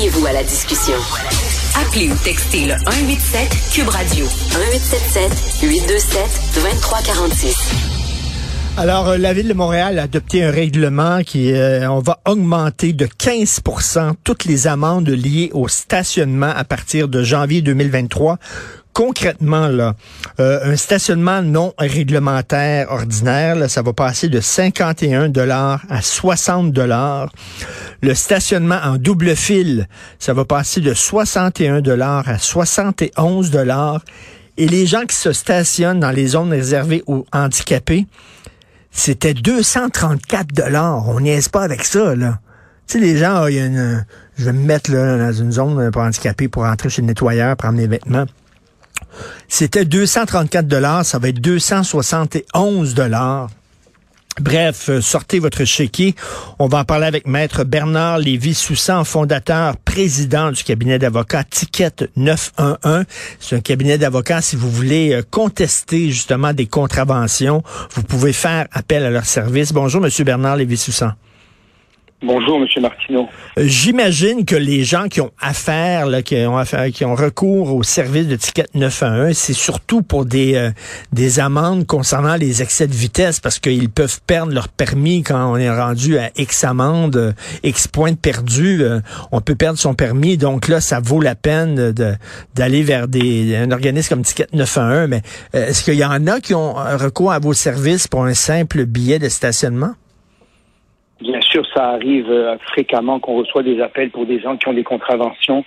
Joignez-vous à la discussion. Appelez ou textez le 187 Cube Radio 1877 827 2346. Alors, euh, la Ville de Montréal a adopté un règlement qui, euh, on va augmenter de 15% toutes les amendes liées au stationnement à partir de janvier 2023 concrètement, là, euh, un stationnement non réglementaire ordinaire, ça va passer de 51 dollars à 60 dollars. Le stationnement en double fil, ça va passer de 61 dollars à 71 dollars. Et les gens qui se stationnent dans les zones réservées aux handicapés, c'était 234 dollars. On niaise pas avec ça, là. Tu les gens, il y a une, je vais me mettre là, dans une zone pour handicapés pour rentrer chez le nettoyeur, prendre mes vêtements. C'était 234 dollars, ça va être 271 dollars Bref, euh, sortez votre chéquier. On va en parler avec Maître Bernard Lévy-Soussan, fondateur, président du cabinet d'avocats Ticket 911. C'est un cabinet d'avocats, si vous voulez euh, contester justement des contraventions, vous pouvez faire appel à leur service. Bonjour, Monsieur Bernard Lévy-Soussan. Bonjour, Monsieur Martineau. Euh, j'imagine que les gens qui ont affaire, là, qui ont affaire, qui ont recours au service de ticket 911, c'est surtout pour des euh, des amendes concernant les excès de vitesse, parce qu'ils peuvent perdre leur permis quand on est rendu à X amende, euh, X points perdus, on peut perdre son permis. Donc là, ça vaut la peine de d'aller vers des un organisme comme Ticket 911. Mais est-ce qu'il y en a qui ont recours à vos services pour un simple billet de stationnement? Bien sûr, ça arrive euh, fréquemment qu'on reçoit des appels pour des gens qui ont des contraventions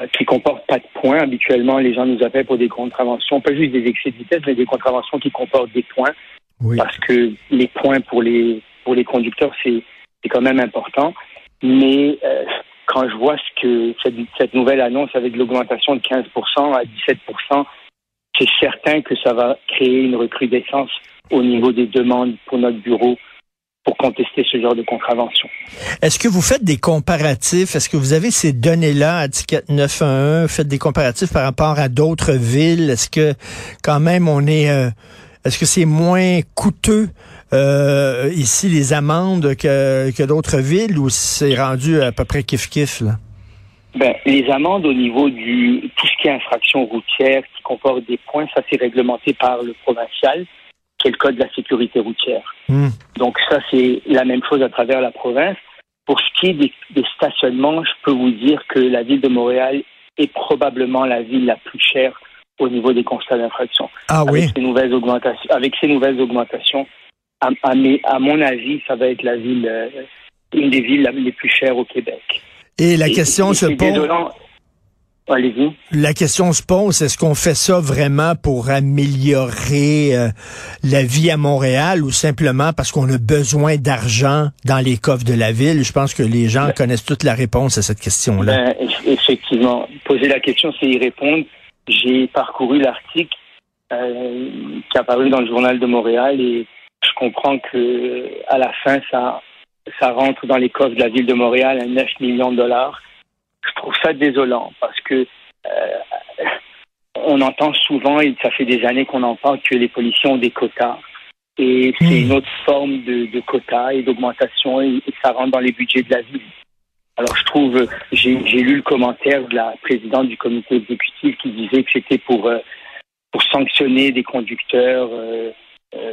euh, qui comportent pas de points. Habituellement, les gens nous appellent pour des contraventions, pas juste des excès de vitesse, mais des contraventions qui comportent des points. Parce que les points pour les pour les conducteurs, c'est c'est quand même important. Mais euh, quand je vois ce que cette, cette nouvelle annonce avec l'augmentation de 15% à 17% c'est certain que ça va créer une recrudescence au niveau des demandes pour notre bureau pour contester ce genre de contravention. Est-ce que vous faites des comparatifs? Est-ce que vous avez ces données-là à Ticket 911? Faites des comparatifs par rapport à d'autres villes? Est-ce que quand même on est... Euh, est-ce que c'est moins coûteux euh, ici les amendes que, que d'autres villes ou c'est rendu à peu près kiff-kiff? Là? Ben, les amendes au niveau du tout ce qui est infraction routière qui comporte des points, ça c'est réglementé par le provincial qui est le code de la sécurité routière. Hmm. Donc ça, c'est la même chose à travers la province. Pour ce qui est des, stationnements, je peux vous dire que la ville de Montréal est probablement la ville la plus chère au niveau des constats d'infraction. Ah oui. Avec ces nouvelles augmentations, avec ces nouvelles augmentations, à, à, mon avis, ça va être la ville, euh, une des villes les plus chères au Québec. Et la question se pose. La question se pose, est-ce qu'on fait ça vraiment pour améliorer euh, la vie à Montréal ou simplement parce qu'on a besoin d'argent dans les coffres de la ville? Je pense que les gens ben. connaissent toute la réponse à cette question-là. Ben, effectivement. Poser la question, c'est y répondre. J'ai parcouru l'article euh, qui a paru dans le journal de Montréal et je comprends que à la fin, ça, ça rentre dans les coffres de la ville de Montréal à 9 millions de dollars je trouve ça désolant parce que euh, on entend souvent, et ça fait des années qu'on en parle, que les policiers ont des quotas. Et c'est hmm. une autre forme de, de quotas et d'augmentation et, ça rentre dans les budgets de la ville. Alors je trouve, j'ai lu le commentaire de la présidente du comité exécutif qui disait que c'était pour, euh, pour sanctionner des conducteurs euh,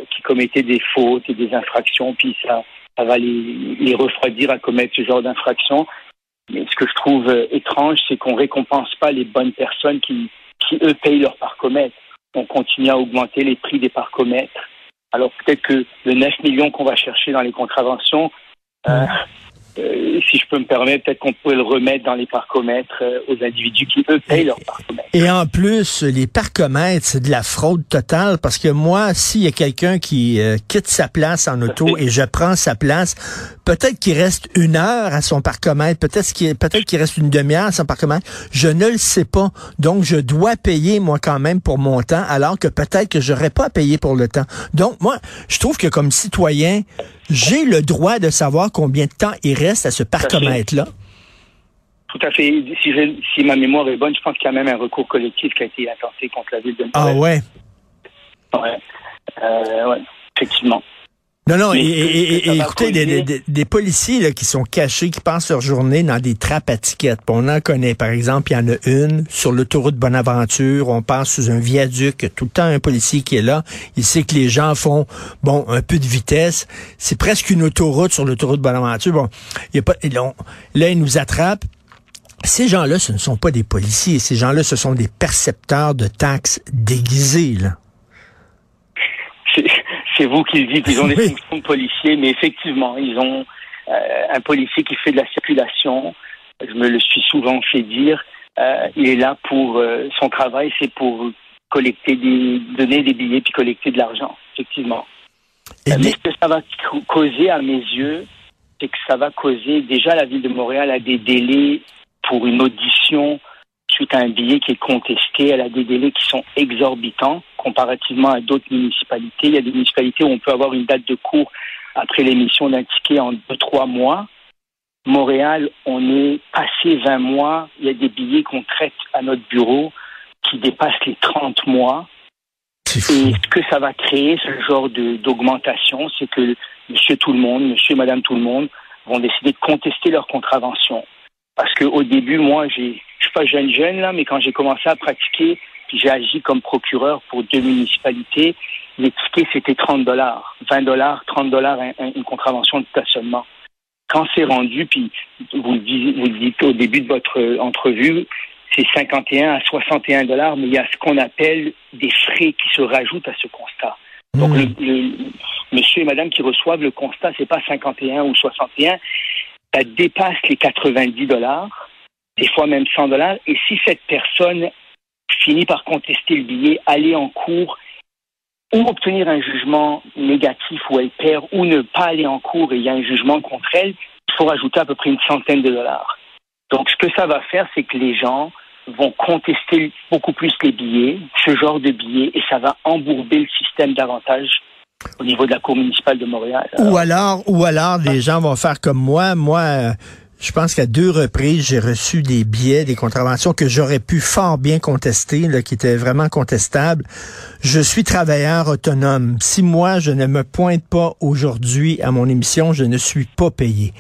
qui commettaient des fautes et des infractions, puis ça, ça va les, les refroidir à commettre ce genre d'infractions. Mais ce que je trouve euh, étrange, c'est qu'on récompense pas les bonnes personnes qui, eux, payent leur parcomètre. On continue à augmenter les prix des parcomètres. Alors peut-être que le 9 millions qu'on va chercher dans les contraventions, euh, euh, si je peux me permettre, peut-être qu'on pourrait le remettre dans les parcomètres euh, aux individus qui, eux, payent leurs parcomètres. Et en plus, les parcomètres, c'est de la fraude totale parce que moi, s'il y a quelqu'un qui euh, quitte sa place en auto et je prends sa place, peut-être qu'il reste une heure à son parcomètre, peut-être qu'il peut-être qu'il reste une demi-heure à son parcomètre. Je ne le sais pas. Donc, je dois payer, moi, quand même, pour mon temps, alors que peut-être que j'aurais pas à payer pour le temps. Donc, moi, je trouve que comme citoyen, j'ai le droit de savoir combien de temps il reste à ce parcomètre-là? Tout à fait. Si, si, ma mémoire est bonne, je pense qu'il y a même un recours collectif qui a été intenté contre la ville de Montréal. Ah ouais? Ouais. Euh, ouais, effectivement. Non, non, et, écoutez, des, policiers là, qui sont cachés, qui passent leur journée dans des trappes à tickets. On en connaît, par exemple, il y en a une sur l'autoroute Bonaventure, on passe sous un viaduc, tout le temps un policier qui est là, il sait que les gens font, bon, un peu de vitesse. C'est presque une autoroute sur l'autoroute Bonaventure. Bon, il y a pas, là, ils nous attrapent, ces gens-là, ce ne sont pas des policiers. Ces gens-là, ce sont des percepteurs de taxes déguisés. Là c'est vous qui le dites, ils ont des fonctions de policiers, mais effectivement, ils ont euh, un policier qui fait de la circulation. Je me le suis souvent fait dire. Euh, il est là pour euh, son travail, c'est pour collecter des, donner des billets puis collecter de l'argent, effectivement. mais ce que ça va causer à mes yeux, c'est que ça va causer déjà la ville de Montréal a des délais pour une audition suite à un billet qui est contesté. Elle a des délais qui sont exorbitants comparativement à d'autres municipalités. Il y a des municipalités où on peut avoir une date de cours après l'émission d'un ticket en deux, trois mois. Montréal, on est passé 20 mois. Il y a des billets qu'on traite à notre bureau qui dépassent les 30 mois. Et ce que ça va créer, ce genre d'augmentation, c'est que monsieur tout le monde, monsieur et madame tout le monde vont décider de contester leur contravention. Parce qu'au début, moi, j'ai, je suis pas jeune jeune là, mais quand j'ai commencé à pratiquer, puis j'ai agi comme procureur pour deux municipalités, les tickets c'était 30 dollars, 20 dollars, 30 dollars une contravention de stationnement. Quand c'est rendu, puis vous le, dites, vous le dites au début de votre entrevue, c'est 51 à 61 dollars, mais il y a ce qu'on appelle des frais qui se rajoutent à ce constat. Donc, hmm. le, monsieur et madame qui reçoivent le constat, c'est pas 51 ou 61, ça dépasse les 90 dollars, des fois même 100 dollars. Et si cette personne finit par contester le billet, aller en cours ou obtenir un jugement négatif où elle perd ou ne pas aller en cours et il y a un jugement contre elle, il faut rajouter à peu près une centaine de dollars. Donc ce que ça va faire, c'est que les gens vont contester beaucoup plus les billets, ce genre de billets, et ça va embourber le système davantage au niveau de la Cour municipale de Montréal. Ou alors, ou alors, des gens vont faire comme moi. Moi, je pense qu'à deux reprises, j'ai reçu des billets, des contraventions que j'aurais pu fort bien contester, là, qui étaient vraiment contestables. Je suis travailleur autonome. Si moi, je ne me pointe pas aujourd'hui à mon émission, je ne suis pas payé.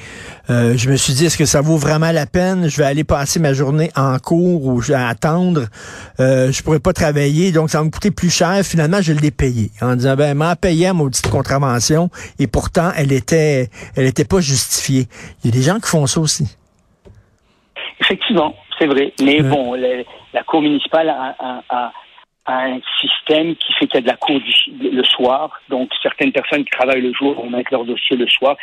Euh, je me suis dit, est-ce que ça vaut vraiment la peine? Je vais aller passer ma journée en cours ou vais attendre. Euh, je pourrais pas travailler, donc ça va me coûter plus cher. Finalement, je l'ai payé en disant, ben, m'a payé à maudite contravention et pourtant, elle était, elle était pas justifiée. Il y a des gens qui font ça aussi. Effectivement, c'est vrai. Mais bon, la Cour municipale a, un système qui fait qu'il y a de la Cour le soir. Donc, certaines personnes qui travaillent le jour vont mettre leur dossier le soir.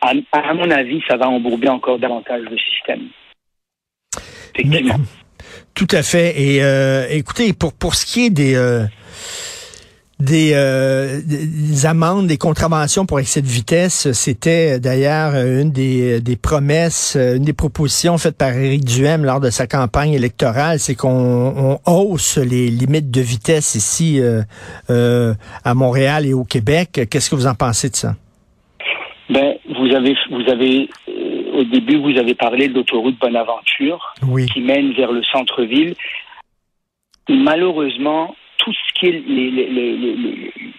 À, mon avis, ça va embourber encore davantage le système. Effectivement. tout à fait. Et euh, écoutez, pour, pour ce qui est des... Euh, euh, des, amendes, des contraventions pour excès de vitesse. C'était d'ailleurs une des, des promesses, une des propositions faites par Éric Duhem lors de sa campagne électorale, c'est qu'on hausse les limites de vitesse ici euh, euh, à Montréal et au Québec. Qu'est-ce que vous en pensez de ça? Ben, vous avez, vous avez, au début, vous avez parlé de l'autoroute Bonaventure qui mène vers le centre-ville. Malheureusement, qui est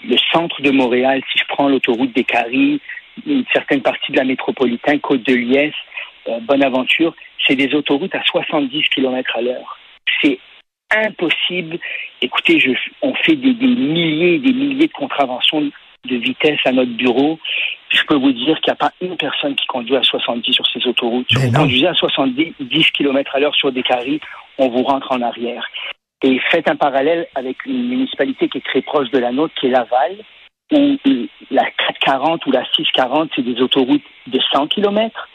le centre de Montréal, si je prends l'autoroute des Caries, une certaine partie de la métropolitaine, Côte de Liesse, euh, Bonaventure, c'est des autoroutes à 70 km à l'heure. C'est impossible. Écoutez, je, on fait des, milliers et des milliers de contraventions de vitesse à notre bureau. Je peux vous dire qu'il n'y a pas une personne qui conduit à 70 sur ces autoroutes. Si vous conduisez à 70 km à l'heure sur des caries, on vous rentre en arrière. Et faites un parallèle avec une municipalité qui est très proche de la nôtre, qui est Laval, où la 440 ou la 640, c'est des autoroutes de 100 km.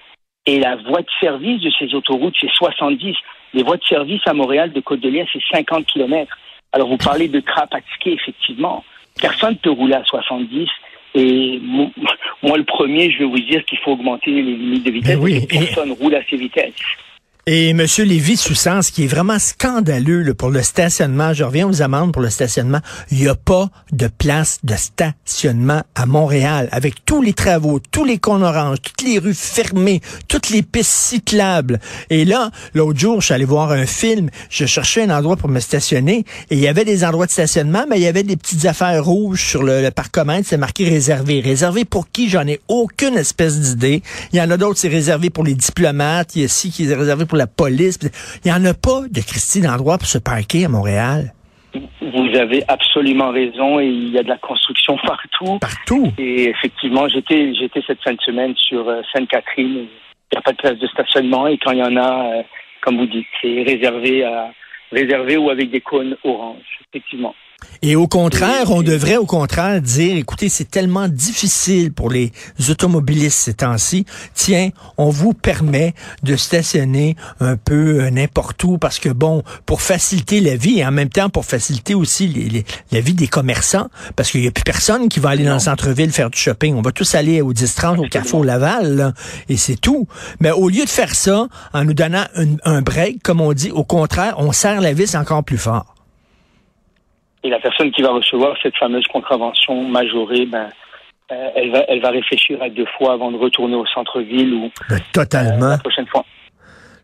Et la voie de service de ces autoroutes, c'est 70. Les voies de service à Montréal de Côte-de-Liesse, c'est 50 km. Alors, vous parlez de trappe à ticket, effectivement. Personne ne peut rouler à 70. Et moi, le premier, je vais vous dire qu'il faut augmenter les limites de vitesse. Oui. Personne roule à ces vitesses. Et M. Lévy-Soussans, ce qui est vraiment scandaleux pour le stationnement, je reviens aux amendes pour le stationnement, il n'y a pas de place de stationnement à Montréal. Avec tous les travaux, tous les cons oranges, toutes les rues fermées, toutes les pistes cyclables. Et là, l'autre jour, je suis allé voir un film, je cherchais un endroit pour me stationner, et il y avait des endroits de stationnement, mais il y avait des petites affaires rouges sur le, le parcomètre, c'est marqué réservé. Réservé pour qui? J'en ai aucune espèce d'idée. Il y en a d'autres, c'est réservé pour les diplomates, il y a ici qui est réservé pour la police. Il n'y en a pas de Christine d'endroit pour se parquer à Montréal. Vous avez absolument raison et il y a de la construction partout. Partout. Et effectivement, j'étais j'étais cette fin de semaine sur euh, Sainte-Catherine. Il n'y a pas de place de stationnement et quand il y en a, euh, comme vous dites, c'est réservé à réservé ou avec des cônes orange, effectivement. Et au contraire, on devrait au contraire dire, écoutez, c'est tellement difficile pour les automobilistes ces temps-ci. Tiens, on vous permet de stationner un peu euh, n'importe où parce que bon, pour faciliter la vie et en même temps pour faciliter aussi la vie des commerçants parce qu'il n'y a plus personne qui va aller dans le centre-ville faire du shopping. On va tous aller au 10-30 au Carrefour Laval et c'est tout. Mais au lieu de faire ça en nous donnant un break, comme on dit, au contraire, on serre la vis encore plus fort. Et la personne qui va recevoir cette fameuse contravention majorée, ben, euh, elle, va, elle va réfléchir à deux fois avant de retourner au centre-ville ou ben, totalement. Euh, la prochaine fois.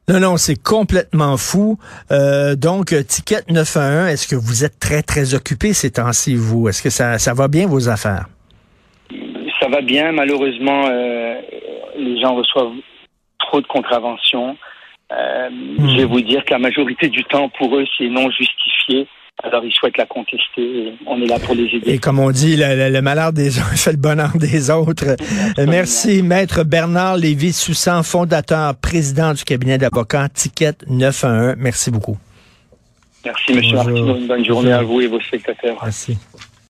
Non, non, c'est complètement fou. Euh, donc, Ticket 911, est-ce que vous êtes très, très occupé ces temps-ci, vous? Est-ce que ça, ça va bien, vos affaires? Ça va bien. Malheureusement, les gens reçoivent trop de contraventions. Hmm. Je vais vous dire que la majorité du temps, pour eux, c'est non justifié. Alors, ils souhaitent la contester. on est là pour les aider. Et comme on dit, le, malheur des uns fait le bonheur des autres. Merci, Maître Bernard Lévy-Soussan, fondateur, président du cabinet d'avocats Ticket 911. Merci beaucoup. Merci, M. Martin. Une bonne journée à vous et vos spectateurs. Merci.